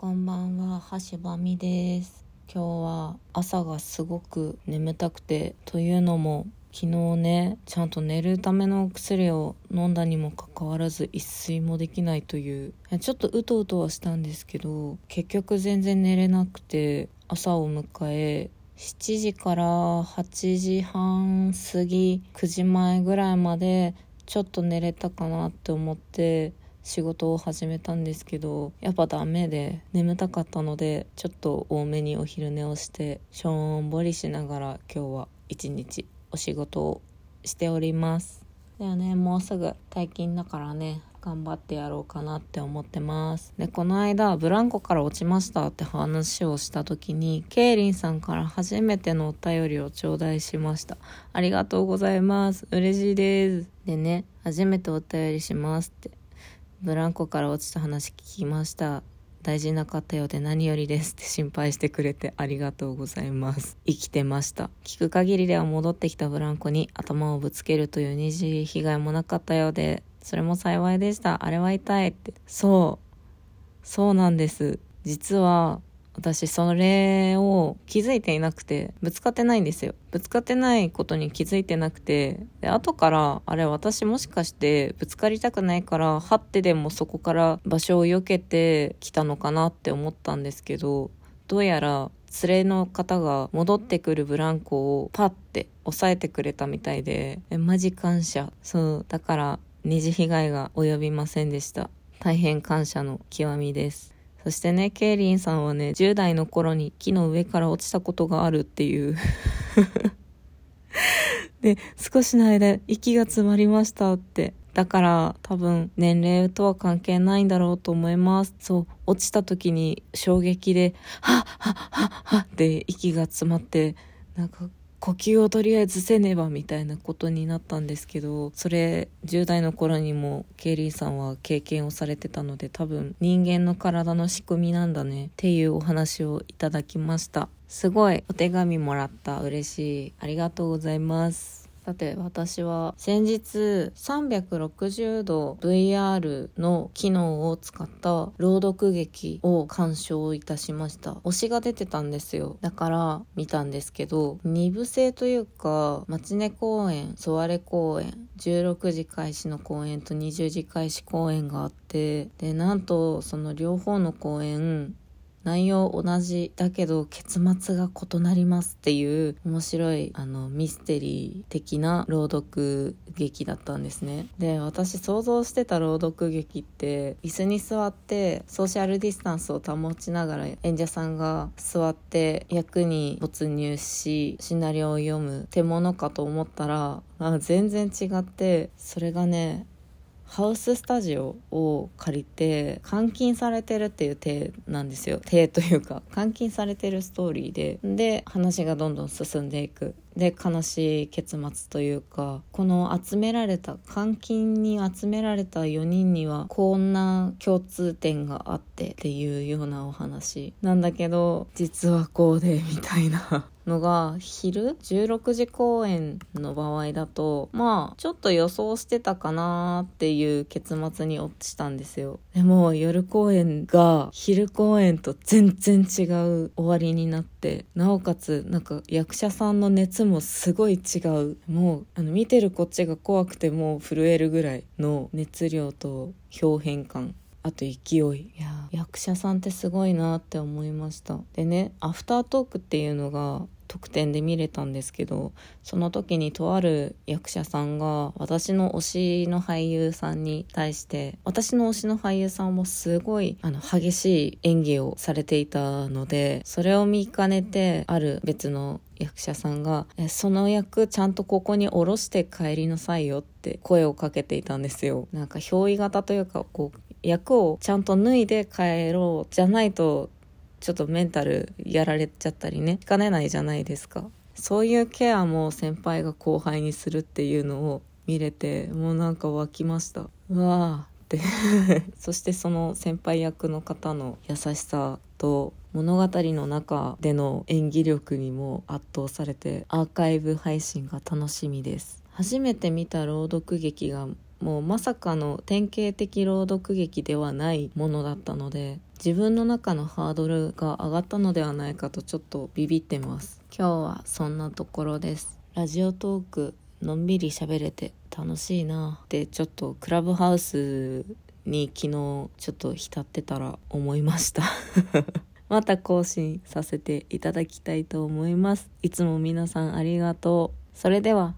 こんばんは、橋場美です。今日は朝がすごく眠たくて、というのも昨日ね、ちゃんと寝るための薬を飲んだにもかかわらず一睡もできないという、ちょっとうとうとはしたんですけど、結局全然寝れなくて、朝を迎え、7時から8時半過ぎ、9時前ぐらいまでちょっと寝れたかなって思って、仕事を始めたんですけどやっぱダメで眠たかったのでちょっと多めにお昼寝をしてしょんぼりしながら今日は一日お仕事をしております。ではねもうすぐ退勤だからね頑張ってやろうかなって思ってます。でこの間ブランコから落ちましたって話をした時にケイリンさんから初めてのお便りを頂戴しました。ありがとうございます。嬉しいです。でね初めてお便りしますってブランコから落ちた話聞きました。大事なかったようで何よりですって心配してくれてありがとうございます。生きてました。聞く限りでは戻ってきたブランコに頭をぶつけるという二次被害もなかったようでそれも幸いでした。あれは痛いって。そう。そうなんです。実は私それを気づいていなくてぶつかってないんですよ。ぶつかってないことに気づいてなくてで後からあれ私もしかしてぶつかりたくないから張ってでもそこから場所を避けてきたのかなって思ったんですけどどうやら連れの方が戻ってくるブランコをパッて押さえてくれたみたいでえマジ感謝。そうだから二次被害が及びませんでした。大変感謝の極みです。そしてね、ケイリンさんはね、10代の頃に木の上から落ちたことがあるっていう。で、少しの間、息が詰まりましたって。だから、多分、年齢とは関係ないんだろうと思います。そう、落ちた時に衝撃で、はっはっはっはって息が詰まって、なんか、呼吸をとりあえずせねばみたいなことになったんですけどそれ10代の頃にもケイリーさんは経験をされてたので多分人間の体の仕組みなんだねっていうお話をいただきました。すごいお手紙もらった。嬉しい。ありがとうございます。さて私は先日360度 VR の機能を使った朗読劇を鑑賞いたしました。推しが出てたんですよ。だから見たんですけど2部制というか町根公演ソワレ公演16時開始の公演と20時開始公演があってでなんとその両方の公演内容同じだけど結末が異なりますっていう面白いあのミステリー的な朗読劇だったんですね。で私想像してた朗読劇って椅子に座ってソーシャルディスタンスを保ちながら演者さんが座って役に没入しシナリオを読むってものかと思ったらあ全然違ってそれがねハウススタジオを借りて監禁されてるっていう体なんですよ。体というか 監禁されてるストーリーで。で話がどんどん進んでいく。で悲しい結末というかこの集められた監禁に集められた4人にはこんな共通点があってっていうようなお話なんだけど実はこうでみたいな。のが昼？16時公演の場合だとまあちょっと予想してたかなっていう結末に落ちたんですよ。でも夜公演が昼公演と全然違う終わりになってなおかつなんか役者さんの熱もすごい違う。もうあの見てるこっちが怖くてもう震えるぐらいの熱量と表変感。あと勢い。いや役者さんってすごいなって思いました。でねアフタートークっていうのが特典で見れたんですけどその時にとある役者さんが私の推しの俳優さんに対して私の推しの俳優さんもすごいあの激しい演技をされていたのでそれを見かねてある別の役者さんがえその役ちゃんとここに下ろして帰りなさいよって声をかけていたんですよ。なんか憑依型というかこう役をちゃんと脱いで帰ろうじゃないとちょっとメンタルやられちゃったりねしかねないじゃないですか。そういうケアも先輩が後輩にするっていうのを見れてもうなんか湧きました。うわーって。そしてその先輩役の方の優しさと物語の中での演技力にも圧倒されてアーカイブ配信が楽しみです。初めて見た朗読劇がもうまさかの典型的朗読劇ではないものだったので自分の中のハードルが上がったのではないかとちょっとビビってます。今日はそんなところです。ラジオトークのんびり喋れて楽しいなってちょっとクラブハウスに昨日ちょっと浸ってたら思いました。また更新させていただきたいと思います。いつも皆さんありがとう。それでは。